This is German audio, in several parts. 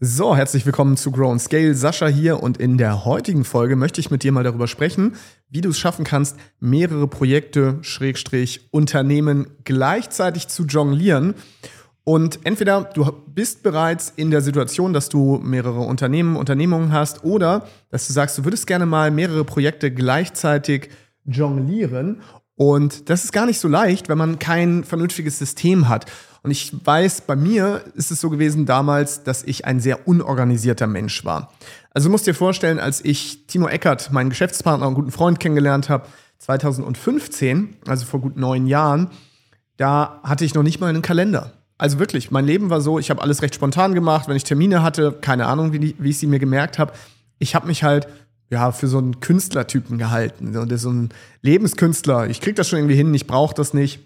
So, herzlich willkommen zu Grow and Scale. Sascha hier und in der heutigen Folge möchte ich mit dir mal darüber sprechen, wie du es schaffen kannst, mehrere Projekte, Schrägstrich, Unternehmen gleichzeitig zu jonglieren. Und entweder du bist bereits in der Situation, dass du mehrere Unternehmen, Unternehmungen hast oder dass du sagst, du würdest gerne mal mehrere Projekte gleichzeitig jonglieren. Und das ist gar nicht so leicht, wenn man kein vernünftiges System hat. Und ich weiß, bei mir ist es so gewesen damals, dass ich ein sehr unorganisierter Mensch war. Also du musst dir vorstellen, als ich Timo Eckert, meinen Geschäftspartner und guten Freund kennengelernt habe, 2015, also vor gut neun Jahren, da hatte ich noch nicht mal einen Kalender. Also wirklich, mein Leben war so, ich habe alles recht spontan gemacht, wenn ich Termine hatte, keine Ahnung, wie, wie ich sie mir gemerkt habe. Ich habe mich halt ja, für so einen Künstlertypen gehalten. So, so ein Lebenskünstler. Ich krieg das schon irgendwie hin, ich brauche das nicht.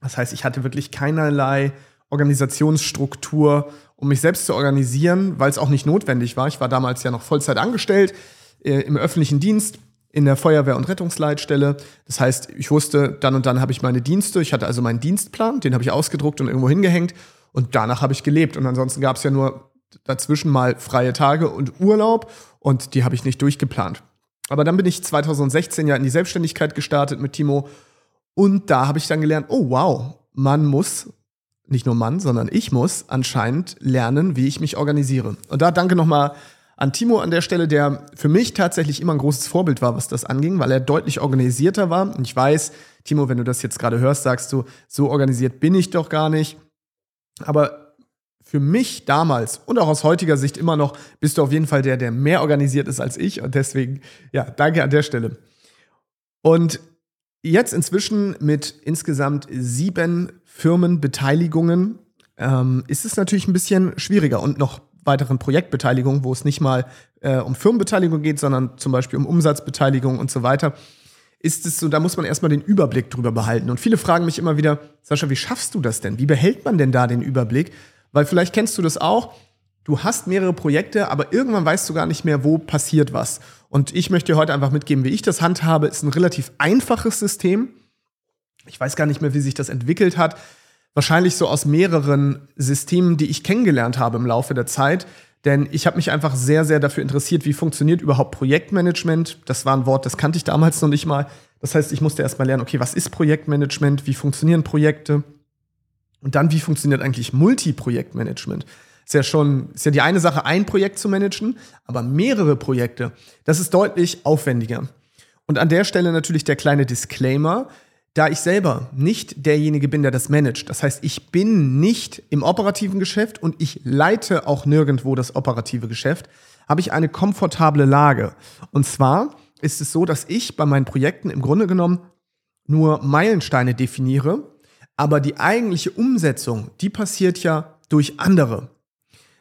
Das heißt, ich hatte wirklich keinerlei Organisationsstruktur, um mich selbst zu organisieren, weil es auch nicht notwendig war. Ich war damals ja noch Vollzeit angestellt äh, im öffentlichen Dienst in der Feuerwehr- und Rettungsleitstelle. Das heißt, ich wusste, dann und dann habe ich meine Dienste. Ich hatte also meinen Dienstplan, den habe ich ausgedruckt und irgendwo hingehängt. Und danach habe ich gelebt. Und ansonsten gab es ja nur dazwischen mal freie Tage und Urlaub. Und die habe ich nicht durchgeplant. Aber dann bin ich 2016 ja in die Selbstständigkeit gestartet mit Timo und da habe ich dann gelernt, oh wow, man muss, nicht nur Mann, sondern ich muss anscheinend lernen, wie ich mich organisiere. Und da danke nochmal an Timo an der Stelle, der für mich tatsächlich immer ein großes Vorbild war, was das anging, weil er deutlich organisierter war. Und ich weiß, Timo, wenn du das jetzt gerade hörst, sagst du, so organisiert bin ich doch gar nicht. Aber für mich damals und auch aus heutiger Sicht immer noch bist du auf jeden Fall der, der mehr organisiert ist als ich. Und deswegen, ja, danke an der Stelle. Und Jetzt inzwischen mit insgesamt sieben Firmenbeteiligungen ähm, ist es natürlich ein bisschen schwieriger und noch weiteren Projektbeteiligungen, wo es nicht mal äh, um Firmenbeteiligung geht, sondern zum Beispiel um Umsatzbeteiligung und so weiter. Ist es so, da muss man erstmal den Überblick drüber behalten. Und viele fragen mich immer wieder, Sascha, wie schaffst du das denn? Wie behält man denn da den Überblick? Weil vielleicht kennst du das auch. Du hast mehrere Projekte, aber irgendwann weißt du gar nicht mehr, wo passiert was. Und ich möchte dir heute einfach mitgeben, wie ich das handhabe. Ist ein relativ einfaches System. Ich weiß gar nicht mehr, wie sich das entwickelt hat. Wahrscheinlich so aus mehreren Systemen, die ich kennengelernt habe im Laufe der Zeit. Denn ich habe mich einfach sehr, sehr dafür interessiert, wie funktioniert überhaupt Projektmanagement. Das war ein Wort, das kannte ich damals noch nicht mal. Das heißt, ich musste erst mal lernen, okay, was ist Projektmanagement? Wie funktionieren Projekte? Und dann, wie funktioniert eigentlich Multiprojektmanagement? Ist ja schon, ist ja die eine Sache, ein Projekt zu managen, aber mehrere Projekte, das ist deutlich aufwendiger. Und an der Stelle natürlich der kleine Disclaimer, da ich selber nicht derjenige bin, der das managt. Das heißt, ich bin nicht im operativen Geschäft und ich leite auch nirgendwo das operative Geschäft, habe ich eine komfortable Lage. Und zwar ist es so, dass ich bei meinen Projekten im Grunde genommen nur Meilensteine definiere, aber die eigentliche Umsetzung, die passiert ja durch andere.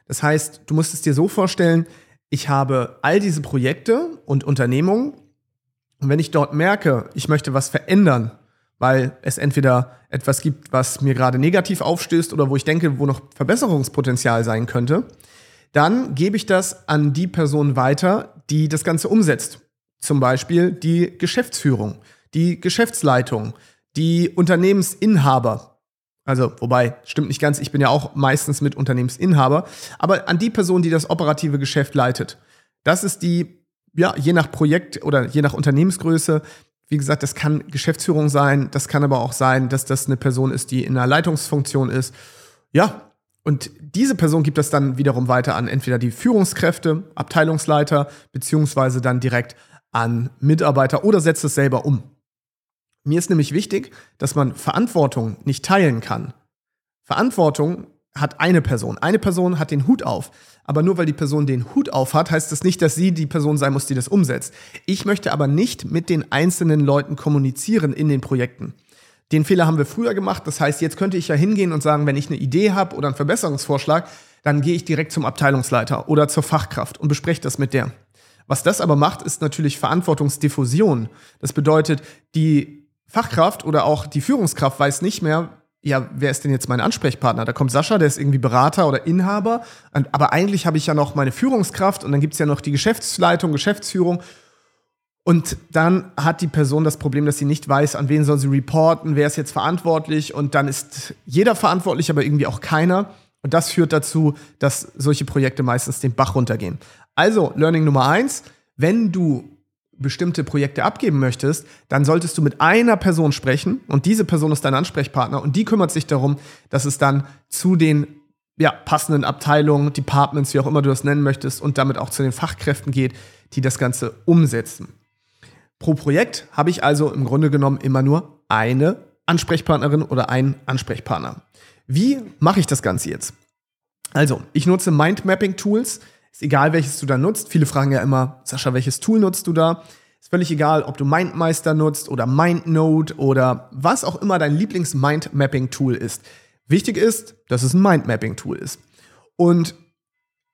Das heißt, du musst es dir so vorstellen, ich habe all diese Projekte und Unternehmungen und wenn ich dort merke, ich möchte was verändern, weil es entweder etwas gibt, was mir gerade negativ aufstößt oder wo ich denke, wo noch Verbesserungspotenzial sein könnte, dann gebe ich das an die Person weiter, die das Ganze umsetzt. Zum Beispiel die Geschäftsführung, die Geschäftsleitung, die Unternehmensinhaber, also, wobei, stimmt nicht ganz, ich bin ja auch meistens mit Unternehmensinhaber, aber an die Person, die das operative Geschäft leitet. Das ist die, ja, je nach Projekt oder je nach Unternehmensgröße, wie gesagt, das kann Geschäftsführung sein, das kann aber auch sein, dass das eine Person ist, die in einer Leitungsfunktion ist. Ja, und diese Person gibt das dann wiederum weiter an entweder die Führungskräfte, Abteilungsleiter, beziehungsweise dann direkt an Mitarbeiter oder setzt es selber um. Mir ist nämlich wichtig, dass man Verantwortung nicht teilen kann. Verantwortung hat eine Person. Eine Person hat den Hut auf. Aber nur weil die Person den Hut auf hat, heißt das nicht, dass sie die Person sein muss, die das umsetzt. Ich möchte aber nicht mit den einzelnen Leuten kommunizieren in den Projekten. Den Fehler haben wir früher gemacht. Das heißt, jetzt könnte ich ja hingehen und sagen, wenn ich eine Idee habe oder einen Verbesserungsvorschlag, dann gehe ich direkt zum Abteilungsleiter oder zur Fachkraft und bespreche das mit der. Was das aber macht, ist natürlich Verantwortungsdiffusion. Das bedeutet, die Fachkraft oder auch die Führungskraft weiß nicht mehr, ja, wer ist denn jetzt mein Ansprechpartner? Da kommt Sascha, der ist irgendwie Berater oder Inhaber. Aber eigentlich habe ich ja noch meine Führungskraft und dann gibt es ja noch die Geschäftsleitung, Geschäftsführung. Und dann hat die Person das Problem, dass sie nicht weiß, an wen soll sie reporten, wer ist jetzt verantwortlich. Und dann ist jeder verantwortlich, aber irgendwie auch keiner. Und das führt dazu, dass solche Projekte meistens den Bach runtergehen. Also, Learning Nummer eins, wenn du bestimmte Projekte abgeben möchtest, dann solltest du mit einer Person sprechen und diese Person ist dein Ansprechpartner und die kümmert sich darum, dass es dann zu den ja, passenden Abteilungen, Departments, wie auch immer du das nennen möchtest und damit auch zu den Fachkräften geht, die das Ganze umsetzen. Pro Projekt habe ich also im Grunde genommen immer nur eine Ansprechpartnerin oder einen Ansprechpartner. Wie mache ich das Ganze jetzt? Also, ich nutze Mindmapping-Tools. Ist egal, welches du da nutzt. Viele fragen ja immer, Sascha, welches Tool nutzt du da? Ist völlig egal, ob du MindMeister nutzt oder MindNote oder was auch immer dein Lieblings-Mindmapping-Tool ist. Wichtig ist, dass es ein Mindmapping-Tool ist. Und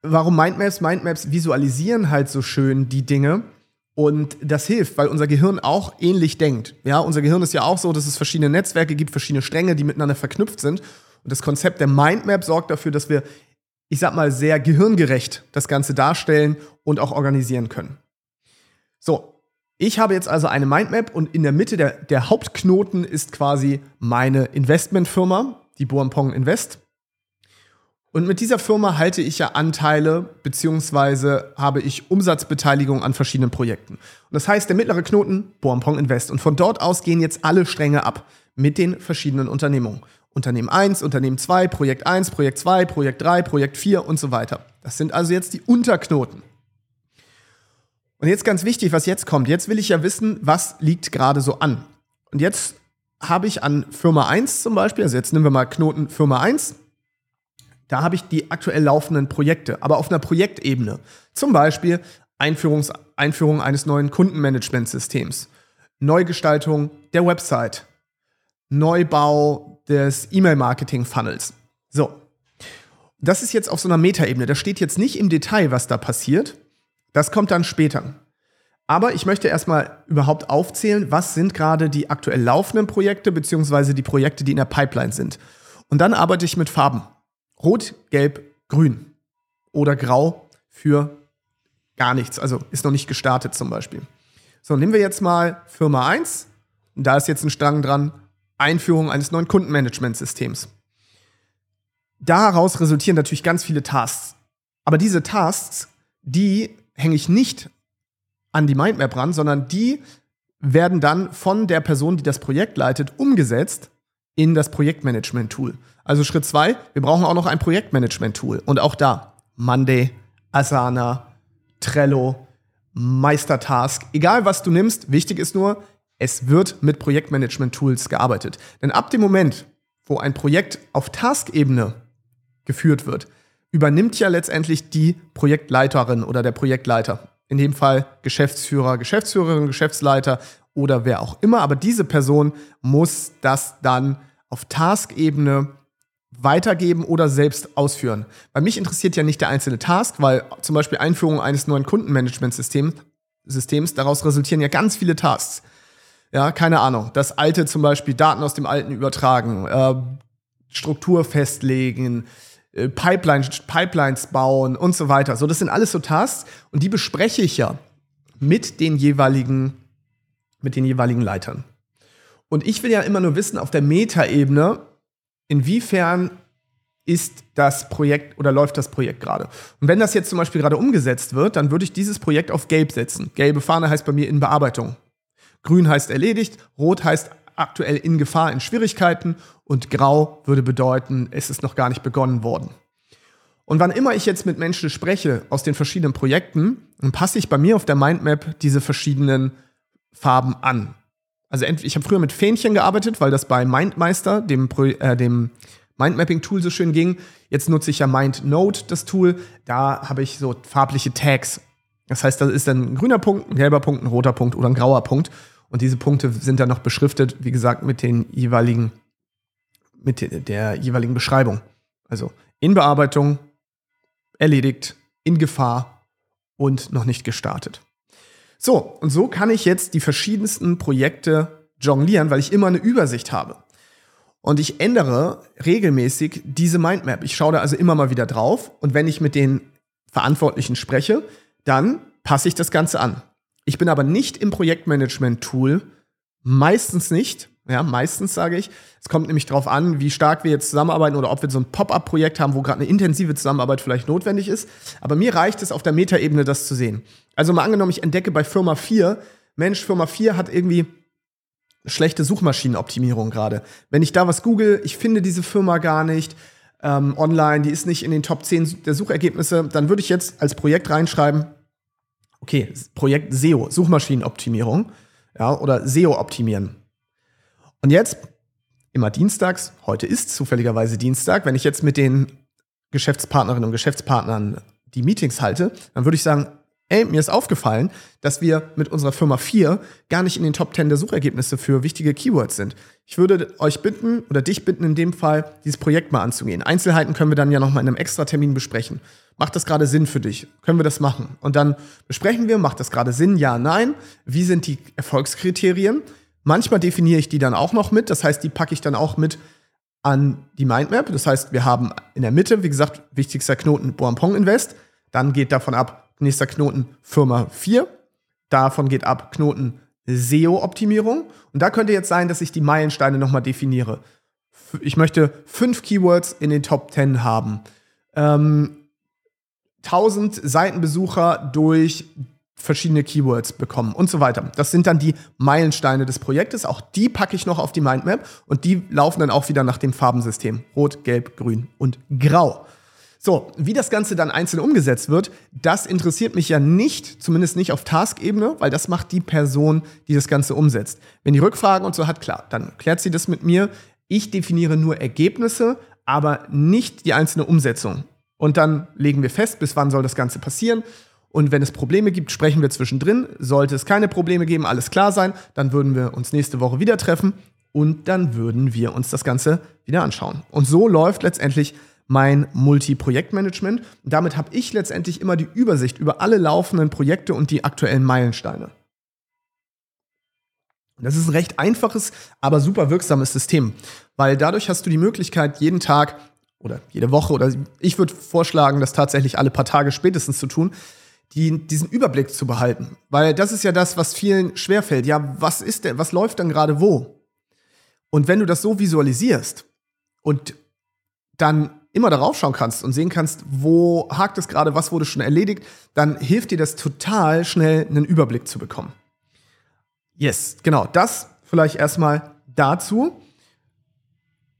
warum Mindmaps? Mindmaps visualisieren halt so schön die Dinge. Und das hilft, weil unser Gehirn auch ähnlich denkt. Ja, unser Gehirn ist ja auch so, dass es verschiedene Netzwerke gibt, verschiedene Stränge, die miteinander verknüpft sind. Und das Konzept der Mindmap sorgt dafür, dass wir, ich sag mal, sehr gehirngerecht das Ganze darstellen und auch organisieren können. So, ich habe jetzt also eine Mindmap und in der Mitte der, der Hauptknoten ist quasi meine Investmentfirma, die Boampong Invest. Und mit dieser Firma halte ich ja Anteile beziehungsweise habe ich Umsatzbeteiligung an verschiedenen Projekten. Und das heißt, der mittlere Knoten, Boampong Invest. Und von dort aus gehen jetzt alle Stränge ab mit den verschiedenen Unternehmungen. Unternehmen 1, Unternehmen 2, Projekt 1, Projekt 2, Projekt 3, Projekt 4 und so weiter. Das sind also jetzt die Unterknoten. Und jetzt ganz wichtig, was jetzt kommt. Jetzt will ich ja wissen, was liegt gerade so an. Und jetzt habe ich an Firma 1 zum Beispiel, also jetzt nehmen wir mal Knoten Firma 1, da habe ich die aktuell laufenden Projekte, aber auf einer Projektebene. Zum Beispiel Einführungs Einführung eines neuen Kundenmanagementsystems, Neugestaltung der Website, Neubau des E-Mail-Marketing-Funnels. So. Das ist jetzt auf so einer Metaebene. Da steht jetzt nicht im Detail, was da passiert. Das kommt dann später. Aber ich möchte erstmal überhaupt aufzählen, was sind gerade die aktuell laufenden Projekte, beziehungsweise die Projekte, die in der Pipeline sind. Und dann arbeite ich mit Farben. Rot, Gelb, Grün. Oder Grau für gar nichts. Also ist noch nicht gestartet zum Beispiel. So, nehmen wir jetzt mal Firma 1. Da ist jetzt ein Strang dran. Einführung eines neuen Kundenmanagementsystems. Daraus resultieren natürlich ganz viele Tasks. Aber diese Tasks, die hänge ich nicht an die Mindmap ran, sondern die werden dann von der Person, die das Projekt leitet, umgesetzt in das Projektmanagement-Tool. Also Schritt zwei, wir brauchen auch noch ein Projektmanagement-Tool. Und auch da, Monday, Asana, Trello, Meistertask, egal was du nimmst, wichtig ist nur, es wird mit Projektmanagement-Tools gearbeitet. Denn ab dem Moment, wo ein Projekt auf Task-Ebene geführt wird, übernimmt ja letztendlich die Projektleiterin oder der Projektleiter. In dem Fall Geschäftsführer, Geschäftsführerin, Geschäftsleiter oder wer auch immer. Aber diese Person muss das dann auf Task-Ebene weitergeben oder selbst ausführen. Bei mich interessiert ja nicht der einzelne Task, weil zum Beispiel Einführung eines neuen Kundenmanagementsystems, Systems, daraus resultieren ja ganz viele Tasks. Ja, keine Ahnung. Das alte zum Beispiel Daten aus dem alten übertragen, äh, Struktur festlegen, äh, Pipelines, Pipelines bauen und so weiter. So, das sind alles so Tasks und die bespreche ich ja mit den jeweiligen, mit den jeweiligen Leitern. Und ich will ja immer nur wissen, auf der Metaebene, inwiefern ist das Projekt oder läuft das Projekt gerade. Und wenn das jetzt zum Beispiel gerade umgesetzt wird, dann würde ich dieses Projekt auf Gelb setzen. Gelbe Fahne heißt bei mir in Bearbeitung. Grün heißt erledigt, Rot heißt aktuell in Gefahr, in Schwierigkeiten und Grau würde bedeuten, es ist noch gar nicht begonnen worden. Und wann immer ich jetzt mit Menschen spreche aus den verschiedenen Projekten, dann passe ich bei mir auf der Mindmap diese verschiedenen Farben an. Also ich habe früher mit Fähnchen gearbeitet, weil das bei MindMeister, dem, äh, dem Mindmapping-Tool so schön ging. Jetzt nutze ich ja MindNote, das Tool. Da habe ich so farbliche Tags. Das heißt, da ist dann ein grüner Punkt, ein gelber Punkt, ein roter Punkt oder ein grauer Punkt. Und diese Punkte sind dann noch beschriftet, wie gesagt, mit den jeweiligen, mit der jeweiligen Beschreibung. Also in Bearbeitung, erledigt, in Gefahr und noch nicht gestartet. So, und so kann ich jetzt die verschiedensten Projekte jonglieren, weil ich immer eine Übersicht habe. Und ich ändere regelmäßig diese Mindmap. Ich schaue da also immer mal wieder drauf und wenn ich mit den Verantwortlichen spreche, dann passe ich das Ganze an. Ich bin aber nicht im Projektmanagement-Tool, meistens nicht, Ja, meistens sage ich. Es kommt nämlich darauf an, wie stark wir jetzt zusammenarbeiten oder ob wir so ein Pop-up-Projekt haben, wo gerade eine intensive Zusammenarbeit vielleicht notwendig ist. Aber mir reicht es auf der Metaebene, das zu sehen. Also mal angenommen, ich entdecke bei Firma 4, Mensch, Firma 4 hat irgendwie schlechte Suchmaschinenoptimierung gerade. Wenn ich da was google, ich finde diese Firma gar nicht ähm, online, die ist nicht in den Top 10 der Suchergebnisse, dann würde ich jetzt als Projekt reinschreiben, okay, Projekt SEO, Suchmaschinenoptimierung, ja, oder SEO optimieren. Und jetzt, immer dienstags, heute ist zufälligerweise Dienstag, wenn ich jetzt mit den Geschäftspartnerinnen und Geschäftspartnern die Meetings halte, dann würde ich sagen, ey, mir ist aufgefallen, dass wir mit unserer Firma 4 gar nicht in den Top 10 der Suchergebnisse für wichtige Keywords sind. Ich würde euch bitten oder dich bitten in dem Fall, dieses Projekt mal anzugehen. Einzelheiten können wir dann ja nochmal in einem extra Termin besprechen. Macht das gerade Sinn für dich? Können wir das machen? Und dann besprechen wir, macht das gerade Sinn? Ja, nein. Wie sind die Erfolgskriterien? Manchmal definiere ich die dann auch noch mit. Das heißt, die packe ich dann auch mit an die Mindmap. Das heißt, wir haben in der Mitte, wie gesagt, wichtigster Knoten Boampong Invest. Dann geht davon ab, nächster Knoten Firma 4. Davon geht ab Knoten SEO-Optimierung. Und da könnte jetzt sein, dass ich die Meilensteine nochmal definiere. Ich möchte fünf Keywords in den Top 10 haben. Ähm, 1000 Seitenbesucher durch verschiedene Keywords bekommen und so weiter. Das sind dann die Meilensteine des Projektes. Auch die packe ich noch auf die Mindmap und die laufen dann auch wieder nach dem Farbensystem. Rot, Gelb, Grün und Grau. So, wie das Ganze dann einzeln umgesetzt wird, das interessiert mich ja nicht, zumindest nicht auf Task-Ebene, weil das macht die Person, die das Ganze umsetzt. Wenn die Rückfragen und so hat, klar, dann klärt sie das mit mir. Ich definiere nur Ergebnisse, aber nicht die einzelne Umsetzung. Und dann legen wir fest, bis wann soll das Ganze passieren. Und wenn es Probleme gibt, sprechen wir zwischendrin. Sollte es keine Probleme geben, alles klar sein, dann würden wir uns nächste Woche wieder treffen und dann würden wir uns das Ganze wieder anschauen. Und so läuft letztendlich mein Multi-Projektmanagement. Damit habe ich letztendlich immer die Übersicht über alle laufenden Projekte und die aktuellen Meilensteine. Das ist ein recht einfaches, aber super wirksames System, weil dadurch hast du die Möglichkeit, jeden Tag oder jede Woche oder ich würde vorschlagen, das tatsächlich alle paar Tage spätestens zu tun, die, diesen Überblick zu behalten. Weil das ist ja das, was vielen schwerfällt. Ja, was ist denn, was läuft dann gerade wo? Und wenn du das so visualisierst und dann immer darauf schauen kannst und sehen kannst, wo hakt es gerade, was wurde schon erledigt, dann hilft dir das total schnell einen Überblick zu bekommen. Yes, genau, das vielleicht erstmal dazu.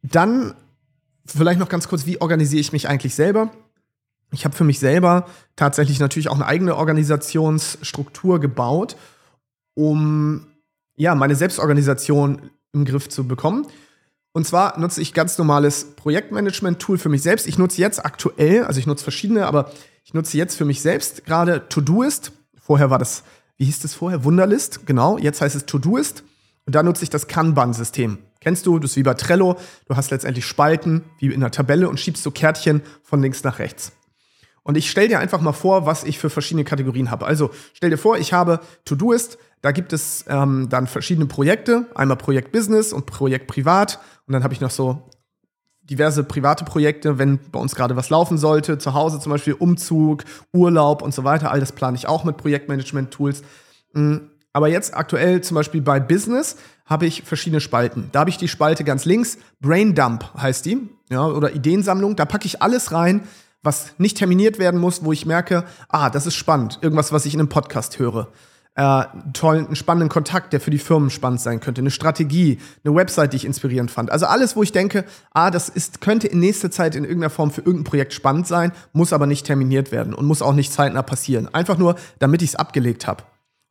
Dann vielleicht noch ganz kurz, wie organisiere ich mich eigentlich selber? Ich habe für mich selber tatsächlich natürlich auch eine eigene Organisationsstruktur gebaut, um ja, meine Selbstorganisation im Griff zu bekommen. Und zwar nutze ich ganz normales Projektmanagement-Tool für mich selbst. Ich nutze jetzt aktuell, also ich nutze verschiedene, aber ich nutze jetzt für mich selbst gerade Todoist. Vorher war das, wie hieß das vorher? Wunderlist, genau. Jetzt heißt es Todoist. Und da nutze ich das Kanban-System. Kennst du? Das ist wie bei Trello. Du hast letztendlich Spalten, wie in einer Tabelle und schiebst so Kärtchen von links nach rechts. Und ich stell dir einfach mal vor, was ich für verschiedene Kategorien habe. Also stell dir vor, ich habe Todoist, da gibt es ähm, dann verschiedene Projekte, einmal Projekt Business und Projekt Privat. Und dann habe ich noch so diverse private Projekte, wenn bei uns gerade was laufen sollte, zu Hause zum Beispiel Umzug, Urlaub und so weiter. All das plane ich auch mit Projektmanagement-Tools. Mm, aber jetzt aktuell zum Beispiel bei Business habe ich verschiedene Spalten. Da habe ich die Spalte ganz links, Braindump heißt die, ja, oder Ideensammlung. Da packe ich alles rein, was nicht terminiert werden muss, wo ich merke, ah, das ist spannend, irgendwas, was ich in einem Podcast höre äh, tollen, spannenden Kontakt, der für die Firmen spannend sein könnte, eine Strategie, eine Website, die ich inspirierend fand. Also alles, wo ich denke, ah, das ist, könnte in nächster Zeit in irgendeiner Form für irgendein Projekt spannend sein, muss aber nicht terminiert werden und muss auch nicht zeitnah passieren. Einfach nur, damit ich es abgelegt habe.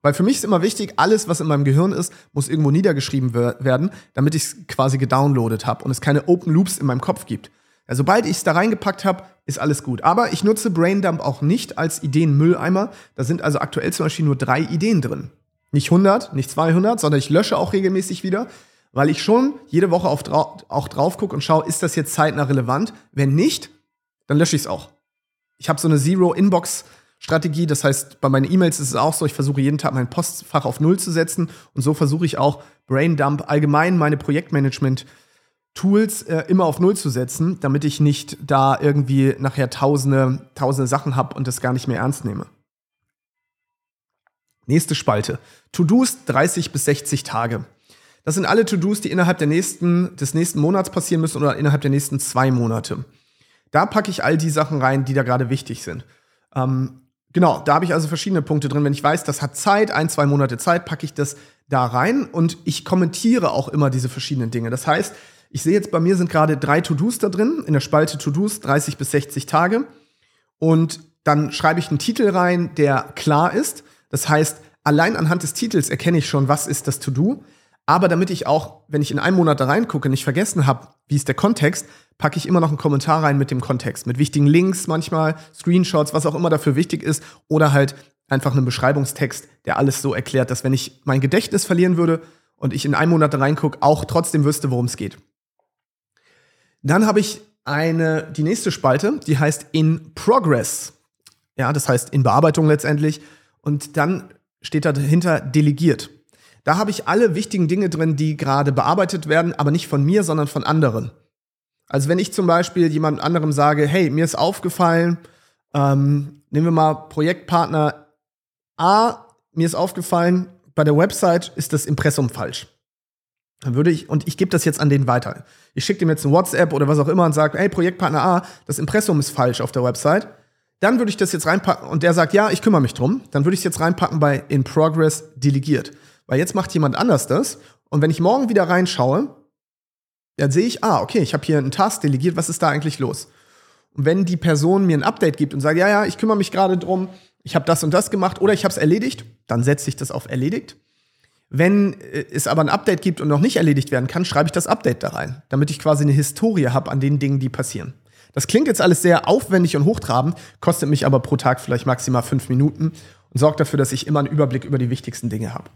Weil für mich ist immer wichtig, alles, was in meinem Gehirn ist, muss irgendwo niedergeschrieben werden, damit ich es quasi gedownloadet habe und es keine Open Loops in meinem Kopf gibt. Ja, sobald ich es da reingepackt habe, ist alles gut. Aber ich nutze Braindump auch nicht als Ideenmülleimer. Da sind also aktuell zum Beispiel nur drei Ideen drin. Nicht 100, nicht 200, sondern ich lösche auch regelmäßig wieder, weil ich schon jede Woche auf, auch drauf gucke und schaue, ist das jetzt zeitnah relevant? Wenn nicht, dann lösche ich es auch. Ich habe so eine Zero-Inbox-Strategie, das heißt, bei meinen E-Mails ist es auch so, ich versuche jeden Tag mein Postfach auf Null zu setzen und so versuche ich auch Braindump allgemein meine Projektmanagement- Tools äh, immer auf Null zu setzen, damit ich nicht da irgendwie nachher tausende, tausende Sachen habe und das gar nicht mehr ernst nehme. Nächste Spalte. To-Dos 30 bis 60 Tage. Das sind alle To-Dos, die innerhalb der nächsten, des nächsten Monats passieren müssen oder innerhalb der nächsten zwei Monate. Da packe ich all die Sachen rein, die da gerade wichtig sind. Ähm, genau, da habe ich also verschiedene Punkte drin. Wenn ich weiß, das hat Zeit, ein, zwei Monate Zeit, packe ich das da rein und ich kommentiere auch immer diese verschiedenen Dinge. Das heißt, ich sehe jetzt bei mir sind gerade drei To-Dos da drin, in der Spalte To-Dos 30 bis 60 Tage. Und dann schreibe ich einen Titel rein, der klar ist. Das heißt, allein anhand des Titels erkenne ich schon, was ist das To-Do. Aber damit ich auch, wenn ich in einem Monat da reingucke, nicht vergessen habe, wie ist der Kontext, packe ich immer noch einen Kommentar rein mit dem Kontext, mit wichtigen Links manchmal, Screenshots, was auch immer dafür wichtig ist, oder halt einfach einen Beschreibungstext, der alles so erklärt, dass wenn ich mein Gedächtnis verlieren würde und ich in einem Monat da reingucke, auch trotzdem wüsste, worum es geht. Dann habe ich eine, die nächste Spalte, die heißt In Progress. Ja, das heißt in Bearbeitung letztendlich. Und dann steht da dahinter delegiert. Da habe ich alle wichtigen Dinge drin, die gerade bearbeitet werden, aber nicht von mir, sondern von anderen. Also wenn ich zum Beispiel jemand anderem sage, hey, mir ist aufgefallen, ähm, nehmen wir mal Projektpartner A, mir ist aufgefallen, bei der Website ist das Impressum falsch. Dann würde ich, und ich gebe das jetzt an den weiter. Ich schicke dem jetzt ein WhatsApp oder was auch immer und sage, hey, Projektpartner A, das Impressum ist falsch auf der Website. Dann würde ich das jetzt reinpacken und der sagt, ja, ich kümmere mich drum. Dann würde ich es jetzt reinpacken bei In Progress delegiert. Weil jetzt macht jemand anders das. Und wenn ich morgen wieder reinschaue, dann sehe ich, ah, okay, ich habe hier einen Task delegiert, was ist da eigentlich los? Und wenn die Person mir ein Update gibt und sagt, ja, ja, ich kümmere mich gerade drum, ich habe das und das gemacht oder ich habe es erledigt, dann setze ich das auf erledigt. Wenn äh, es aber ein Update gibt und noch nicht erledigt werden kann, schreibe ich das Update da rein, damit ich quasi eine Historie habe an den Dingen, die passieren. Das klingt jetzt alles sehr aufwendig und hochtrabend, kostet mich aber pro Tag vielleicht maximal fünf Minuten und sorgt dafür, dass ich immer einen Überblick über die wichtigsten Dinge habe.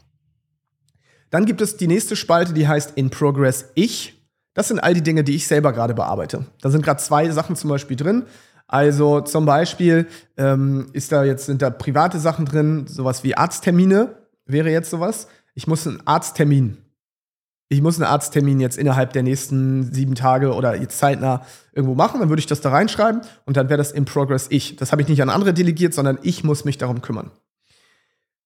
Dann gibt es die nächste Spalte, die heißt In Progress Ich. Das sind all die Dinge, die ich selber gerade bearbeite. Da sind gerade zwei Sachen zum Beispiel drin. Also zum Beispiel ähm, ist da jetzt sind da private Sachen drin, sowas wie Arzttermine wäre jetzt sowas ich muss einen Arzttermin, ich muss einen Arzttermin jetzt innerhalb der nächsten sieben Tage oder jetzt zeitnah irgendwo machen, dann würde ich das da reinschreiben und dann wäre das in Progress ich. Das habe ich nicht an andere delegiert, sondern ich muss mich darum kümmern.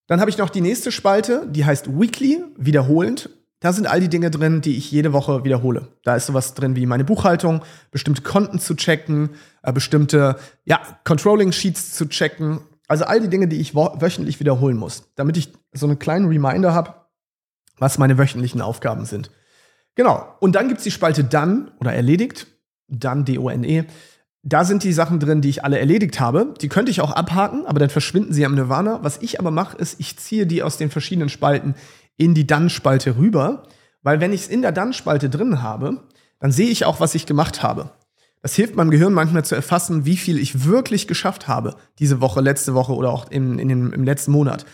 Dann habe ich noch die nächste Spalte, die heißt Weekly, wiederholend. Da sind all die Dinge drin, die ich jede Woche wiederhole. Da ist sowas drin wie meine Buchhaltung, bestimmte Konten zu checken, äh, bestimmte ja, Controlling Sheets zu checken, also all die Dinge, die ich wöchentlich wiederholen muss, damit ich so einen kleinen Reminder habe, was meine wöchentlichen Aufgaben sind. Genau. Und dann gibt es die Spalte dann oder erledigt, dann D-O-N-E. Da sind die Sachen drin, die ich alle erledigt habe. Die könnte ich auch abhaken, aber dann verschwinden sie am Nirvana. Was ich aber mache, ist, ich ziehe die aus den verschiedenen Spalten in die Dann-Spalte rüber, weil wenn ich es in der Dann-Spalte drin habe, dann sehe ich auch, was ich gemacht habe. Das hilft meinem Gehirn manchmal zu erfassen, wie viel ich wirklich geschafft habe, diese Woche, letzte Woche oder auch im, in dem, im letzten Monat.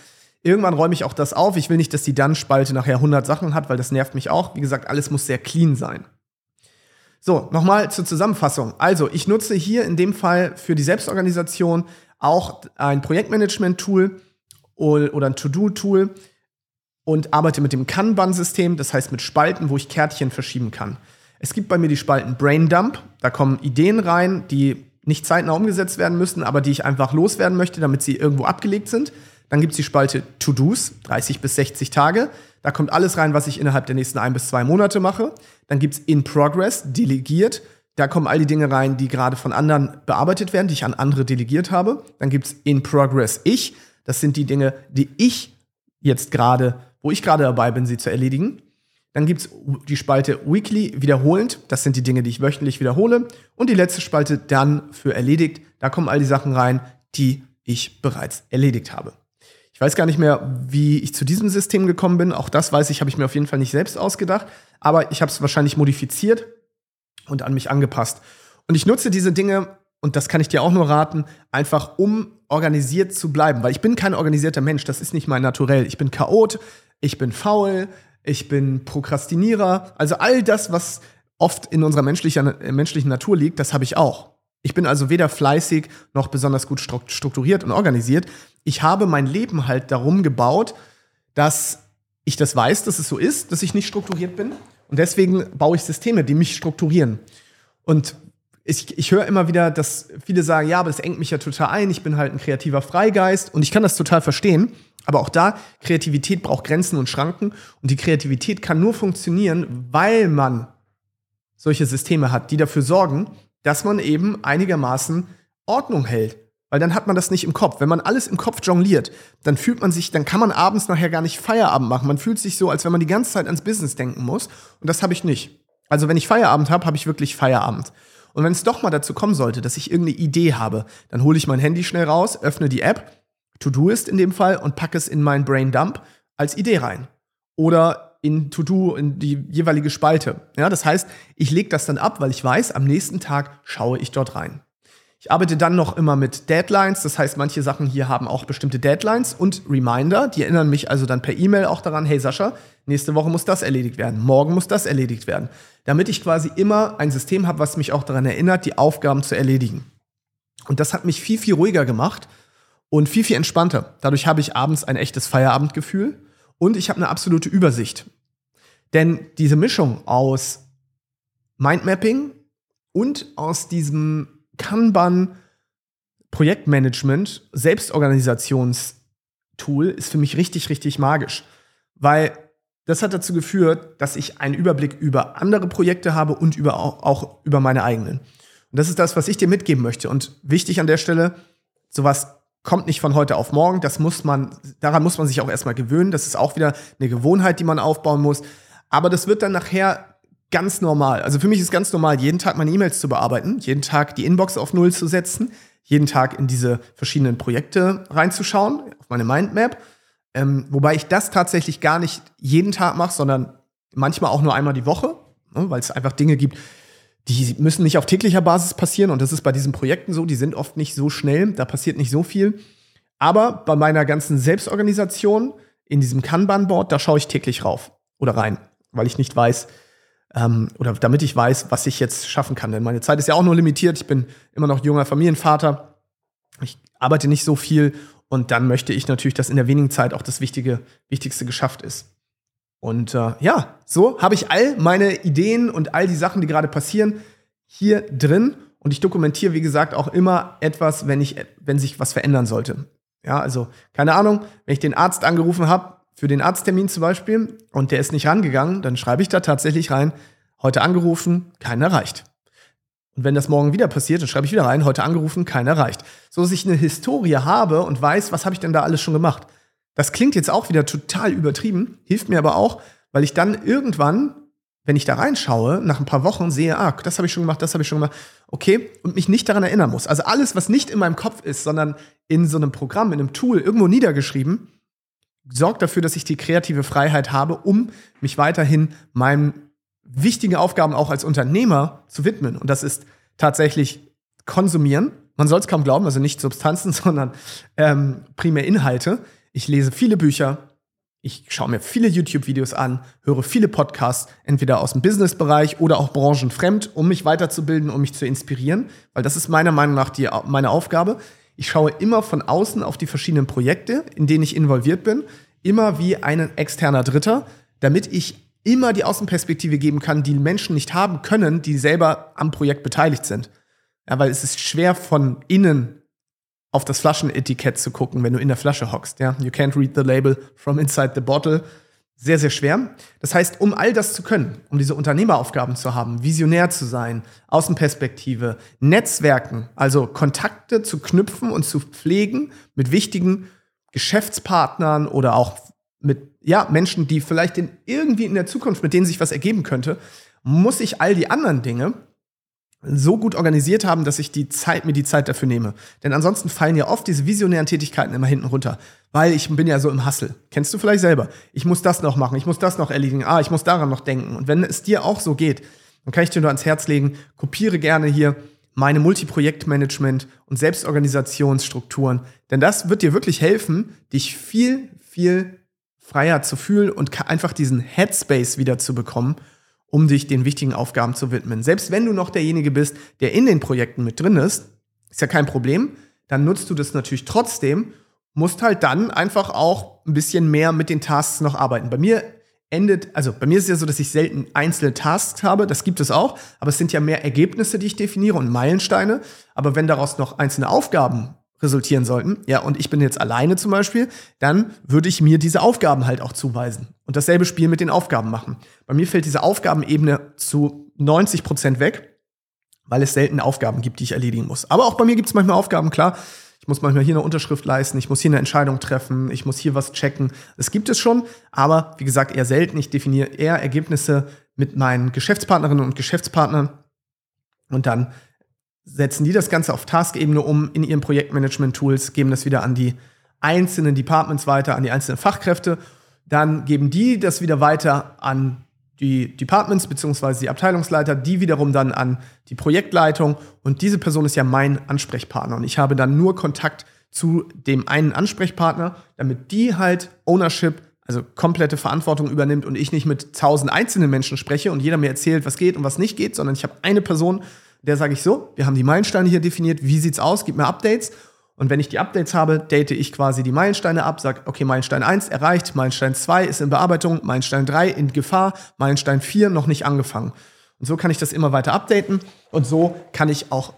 Irgendwann räume ich auch das auf. Ich will nicht, dass die Dann-Spalte nachher 100 Sachen hat, weil das nervt mich auch. Wie gesagt, alles muss sehr clean sein. So, nochmal zur Zusammenfassung. Also, ich nutze hier in dem Fall für die Selbstorganisation auch ein Projektmanagement-Tool oder ein To-Do-Tool und arbeite mit dem Kanban-System, das heißt mit Spalten, wo ich Kärtchen verschieben kann. Es gibt bei mir die Spalten Braindump. Da kommen Ideen rein, die nicht zeitnah umgesetzt werden müssen, aber die ich einfach loswerden möchte, damit sie irgendwo abgelegt sind. Dann gibt es die Spalte To-Dos, 30 bis 60 Tage. Da kommt alles rein, was ich innerhalb der nächsten ein bis zwei Monate mache. Dann gibt es In Progress, delegiert. Da kommen all die Dinge rein, die gerade von anderen bearbeitet werden, die ich an andere delegiert habe. Dann gibt es In Progress Ich. Das sind die Dinge, die ich jetzt gerade, wo ich gerade dabei bin, sie zu erledigen. Dann gibt es die Spalte Weekly wiederholend. Das sind die Dinge, die ich wöchentlich wiederhole. Und die letzte Spalte dann für erledigt. Da kommen all die Sachen rein, die ich bereits erledigt habe. Ich weiß gar nicht mehr, wie ich zu diesem System gekommen bin. Auch das weiß ich, habe ich mir auf jeden Fall nicht selbst ausgedacht. Aber ich habe es wahrscheinlich modifiziert und an mich angepasst. Und ich nutze diese Dinge, und das kann ich dir auch nur raten, einfach um organisiert zu bleiben. Weil ich bin kein organisierter Mensch. Das ist nicht mein Naturell. Ich bin Chaot, ich bin faul, ich bin Prokrastinierer. Also all das, was oft in unserer menschlichen, menschlichen Natur liegt, das habe ich auch. Ich bin also weder fleißig noch besonders gut strukturiert und organisiert. Ich habe mein Leben halt darum gebaut, dass ich das weiß, dass es so ist, dass ich nicht strukturiert bin. Und deswegen baue ich Systeme, die mich strukturieren. Und ich, ich höre immer wieder, dass viele sagen, ja, aber das engt mich ja total ein, ich bin halt ein kreativer Freigeist und ich kann das total verstehen. Aber auch da, Kreativität braucht Grenzen und Schranken und die Kreativität kann nur funktionieren, weil man solche Systeme hat, die dafür sorgen, dass man eben einigermaßen Ordnung hält. Weil dann hat man das nicht im Kopf. Wenn man alles im Kopf jongliert, dann fühlt man sich, dann kann man abends nachher gar nicht Feierabend machen. Man fühlt sich so, als wenn man die ganze Zeit ans Business denken muss. Und das habe ich nicht. Also wenn ich Feierabend habe, habe ich wirklich Feierabend. Und wenn es doch mal dazu kommen sollte, dass ich irgendeine Idee habe, dann hole ich mein Handy schnell raus, öffne die App, To-Do ist in dem Fall, und packe es in mein Brain Dump als Idee rein. Oder in To-Do, in die jeweilige Spalte. Ja, das heißt, ich lege das dann ab, weil ich weiß, am nächsten Tag schaue ich dort rein. Ich arbeite dann noch immer mit Deadlines, das heißt, manche Sachen hier haben auch bestimmte Deadlines und Reminder, die erinnern mich also dann per E-Mail auch daran, hey Sascha, nächste Woche muss das erledigt werden, morgen muss das erledigt werden, damit ich quasi immer ein System habe, was mich auch daran erinnert, die Aufgaben zu erledigen. Und das hat mich viel, viel ruhiger gemacht und viel, viel entspannter. Dadurch habe ich abends ein echtes Feierabendgefühl und ich habe eine absolute Übersicht. Denn diese Mischung aus Mindmapping und aus diesem Kanban Projektmanagement, Selbstorganisationstool ist für mich richtig, richtig magisch. Weil das hat dazu geführt, dass ich einen Überblick über andere Projekte habe und über, auch über meine eigenen. Und das ist das, was ich dir mitgeben möchte. Und wichtig an der Stelle, sowas kommt nicht von heute auf morgen. Das muss man, daran muss man sich auch erstmal gewöhnen. Das ist auch wieder eine Gewohnheit, die man aufbauen muss. Aber das wird dann nachher ganz normal. Also für mich ist ganz normal, jeden Tag meine E-Mails zu bearbeiten, jeden Tag die Inbox auf Null zu setzen, jeden Tag in diese verschiedenen Projekte reinzuschauen, auf meine Mindmap. Ähm, wobei ich das tatsächlich gar nicht jeden Tag mache, sondern manchmal auch nur einmal die Woche, ne, weil es einfach Dinge gibt, die müssen nicht auf täglicher Basis passieren. Und das ist bei diesen Projekten so, die sind oft nicht so schnell, da passiert nicht so viel. Aber bei meiner ganzen Selbstorganisation in diesem Kanban-Board, da schaue ich täglich rauf oder rein, weil ich nicht weiß, ähm, oder damit ich weiß, was ich jetzt schaffen kann. Denn meine Zeit ist ja auch nur limitiert. Ich bin immer noch junger Familienvater. Ich arbeite nicht so viel und dann möchte ich natürlich, dass in der wenigen Zeit auch das Wichtige, Wichtigste geschafft ist. Und äh, ja, so habe ich all meine Ideen und all die Sachen, die gerade passieren, hier drin. Und ich dokumentiere, wie gesagt, auch immer etwas, wenn, ich, wenn sich was verändern sollte. Ja, also keine Ahnung, wenn ich den Arzt angerufen habe, für den Arzttermin zum Beispiel und der ist nicht rangegangen, dann schreibe ich da tatsächlich rein, heute angerufen, keiner erreicht. Und wenn das morgen wieder passiert, dann schreibe ich wieder rein, heute angerufen, keiner erreicht. So dass ich eine Historie habe und weiß, was habe ich denn da alles schon gemacht. Das klingt jetzt auch wieder total übertrieben, hilft mir aber auch, weil ich dann irgendwann, wenn ich da reinschaue, nach ein paar Wochen sehe, ah, das habe ich schon gemacht, das habe ich schon gemacht, okay, und mich nicht daran erinnern muss. Also alles, was nicht in meinem Kopf ist, sondern in so einem Programm, in einem Tool irgendwo niedergeschrieben, sorgt dafür, dass ich die kreative Freiheit habe, um mich weiterhin meinen wichtigen Aufgaben auch als Unternehmer zu widmen. Und das ist tatsächlich konsumieren. Man soll es kaum glauben, also nicht Substanzen, sondern ähm, primär Inhalte. Ich lese viele Bücher, ich schaue mir viele YouTube-Videos an, höre viele Podcasts, entweder aus dem Business-Bereich oder auch branchenfremd, um mich weiterzubilden, um mich zu inspirieren, weil das ist meiner Meinung nach die, meine Aufgabe. Ich schaue immer von außen auf die verschiedenen Projekte, in denen ich involviert bin, immer wie ein externer Dritter, damit ich immer die Außenperspektive geben kann, die Menschen nicht haben können, die selber am Projekt beteiligt sind. Ja, weil es ist schwer von innen auf das Flaschenetikett zu gucken, wenn du in der Flasche hockst. Ja, you can't read the label from inside the bottle. Sehr, sehr schwer. Das heißt, um all das zu können, um diese Unternehmeraufgaben zu haben, visionär zu sein, Außenperspektive, Netzwerken, also Kontakte zu knüpfen und zu pflegen mit wichtigen Geschäftspartnern oder auch mit ja, Menschen, die vielleicht in, irgendwie in der Zukunft, mit denen sich was ergeben könnte, muss ich all die anderen Dinge so gut organisiert haben, dass ich die Zeit, mir die Zeit dafür nehme. Denn ansonsten fallen ja oft diese visionären Tätigkeiten immer hinten runter. Weil ich bin ja so im Hassel. Kennst du vielleicht selber? Ich muss das noch machen, ich muss das noch erledigen, ah, ich muss daran noch denken. Und wenn es dir auch so geht, dann kann ich dir nur ans Herz legen, kopiere gerne hier meine Multiprojektmanagement und Selbstorganisationsstrukturen. Denn das wird dir wirklich helfen, dich viel, viel freier zu fühlen und einfach diesen Headspace wieder zu bekommen, um dich den wichtigen Aufgaben zu widmen. Selbst wenn du noch derjenige bist, der in den Projekten mit drin ist, ist ja kein Problem, dann nutzt du das natürlich trotzdem, musst halt dann einfach auch ein bisschen mehr mit den Tasks noch arbeiten. Bei mir endet, also bei mir ist es ja so, dass ich selten einzelne Tasks habe, das gibt es auch, aber es sind ja mehr Ergebnisse, die ich definiere und Meilensteine. Aber wenn daraus noch einzelne Aufgaben resultieren sollten, ja, und ich bin jetzt alleine zum Beispiel, dann würde ich mir diese Aufgaben halt auch zuweisen und dasselbe Spiel mit den Aufgaben machen. Bei mir fällt diese Aufgabenebene zu 90 Prozent weg, weil es selten Aufgaben gibt, die ich erledigen muss. Aber auch bei mir gibt es manchmal Aufgaben, klar. Ich muss manchmal hier eine Unterschrift leisten, ich muss hier eine Entscheidung treffen, ich muss hier was checken. Das gibt es schon, aber wie gesagt, eher selten. Ich definiere eher Ergebnisse mit meinen Geschäftspartnerinnen und Geschäftspartnern und dann setzen die das Ganze auf Task-Ebene um in ihren Projektmanagement-Tools, geben das wieder an die einzelnen Departments weiter, an die einzelnen Fachkräfte. Dann geben die das wieder weiter an die Departments bzw. die Abteilungsleiter, die wiederum dann an die Projektleitung. Und diese Person ist ja mein Ansprechpartner. Und ich habe dann nur Kontakt zu dem einen Ansprechpartner, damit die halt Ownership, also komplette Verantwortung übernimmt und ich nicht mit tausend einzelnen Menschen spreche und jeder mir erzählt, was geht und was nicht geht, sondern ich habe eine Person, der sage ich so, wir haben die Meilensteine hier definiert, wie sieht's aus, gib mir Updates. Und wenn ich die Updates habe, date ich quasi die Meilensteine ab, sage, okay, Meilenstein 1 erreicht, Meilenstein 2 ist in Bearbeitung, Meilenstein 3 in Gefahr, Meilenstein 4 noch nicht angefangen. Und so kann ich das immer weiter updaten und so kann ich auch,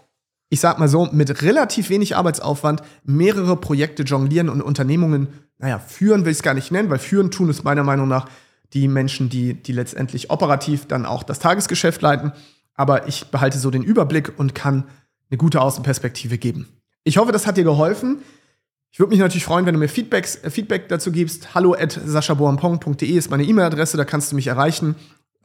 ich sag mal so, mit relativ wenig Arbeitsaufwand mehrere Projekte jonglieren und Unternehmungen, naja, führen will ich es gar nicht nennen, weil führen tun es meiner Meinung nach die Menschen, die, die letztendlich operativ dann auch das Tagesgeschäft leiten aber ich behalte so den Überblick und kann eine gute Außenperspektive geben. Ich hoffe, das hat dir geholfen. Ich würde mich natürlich freuen, wenn du mir Feedbacks, äh, Feedback dazu gibst. Hallo at saschaboampong.de ist meine E-Mail-Adresse, da kannst du mich erreichen.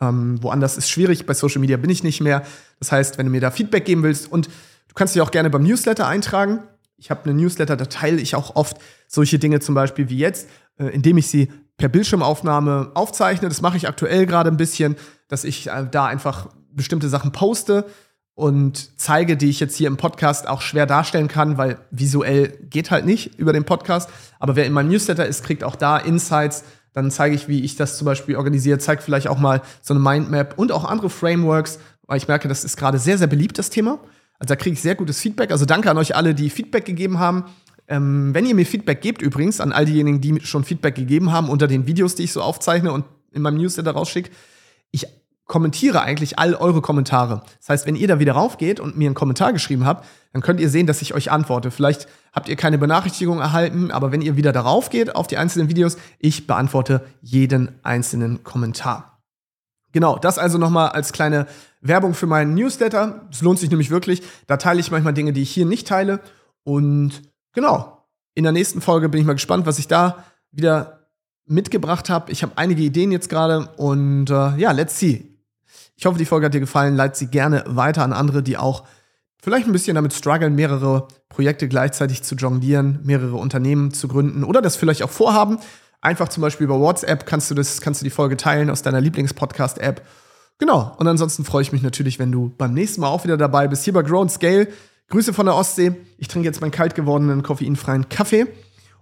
Ähm, woanders ist schwierig, bei Social Media bin ich nicht mehr. Das heißt, wenn du mir da Feedback geben willst und du kannst dich auch gerne beim Newsletter eintragen. Ich habe eine Newsletter, da teile ich auch oft solche Dinge zum Beispiel wie jetzt, äh, indem ich sie per Bildschirmaufnahme aufzeichne. Das mache ich aktuell gerade ein bisschen, dass ich äh, da einfach bestimmte Sachen poste und zeige, die ich jetzt hier im Podcast auch schwer darstellen kann, weil visuell geht halt nicht über den Podcast. Aber wer in meinem Newsletter ist, kriegt auch da Insights. Dann zeige ich, wie ich das zum Beispiel organisiere, zeige vielleicht auch mal so eine Mindmap und auch andere Frameworks, weil ich merke, das ist gerade sehr, sehr beliebt, das Thema. Also da kriege ich sehr gutes Feedback. Also danke an euch alle, die Feedback gegeben haben. Ähm, wenn ihr mir Feedback gebt, übrigens, an all diejenigen, die schon Feedback gegeben haben unter den Videos, die ich so aufzeichne und in meinem Newsletter rausschicke, ich kommentiere eigentlich all eure Kommentare. Das heißt, wenn ihr da wieder raufgeht und mir einen Kommentar geschrieben habt, dann könnt ihr sehen, dass ich euch antworte. Vielleicht habt ihr keine Benachrichtigung erhalten, aber wenn ihr wieder darauf geht, auf die einzelnen Videos, ich beantworte jeden einzelnen Kommentar. Genau, das also nochmal als kleine Werbung für meinen Newsletter. Es lohnt sich nämlich wirklich. Da teile ich manchmal Dinge, die ich hier nicht teile. Und genau, in der nächsten Folge bin ich mal gespannt, was ich da wieder mitgebracht habe. Ich habe einige Ideen jetzt gerade und äh, ja, let's see. Ich hoffe, die Folge hat dir gefallen. Leit sie gerne weiter an andere, die auch vielleicht ein bisschen damit strugglen, mehrere Projekte gleichzeitig zu jonglieren, mehrere Unternehmen zu gründen oder das vielleicht auch vorhaben. Einfach zum Beispiel über WhatsApp kannst du das, kannst du die Folge teilen aus deiner Lieblingspodcast-App. Genau. Und ansonsten freue ich mich natürlich, wenn du beim nächsten Mal auch wieder dabei bist. Hier bei Grow Scale. Grüße von der Ostsee. Ich trinke jetzt meinen kalt gewordenen koffeinfreien Kaffee.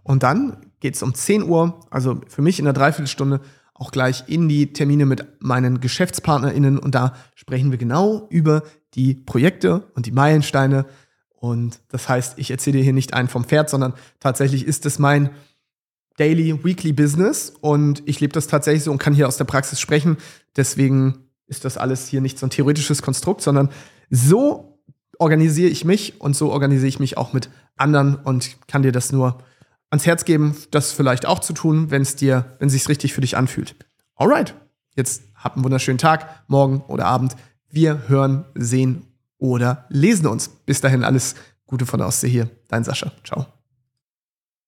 Und dann geht es um 10 Uhr, also für mich in der Dreiviertelstunde, auch gleich in die Termine mit meinen GeschäftspartnerInnen und da sprechen wir genau über die Projekte und die Meilensteine. Und das heißt, ich erzähle dir hier nicht einen vom Pferd, sondern tatsächlich ist es mein Daily, Weekly Business und ich lebe das tatsächlich so und kann hier aus der Praxis sprechen. Deswegen ist das alles hier nicht so ein theoretisches Konstrukt, sondern so organisiere ich mich und so organisiere ich mich auch mit anderen und kann dir das nur ans Herz geben, das vielleicht auch zu tun, wenn es dir, wenn sich richtig für dich anfühlt. Alright, jetzt habt einen wunderschönen Tag, morgen oder Abend. Wir hören, sehen oder lesen uns. Bis dahin alles Gute von der Ostsee hier. Dein Sascha. Ciao.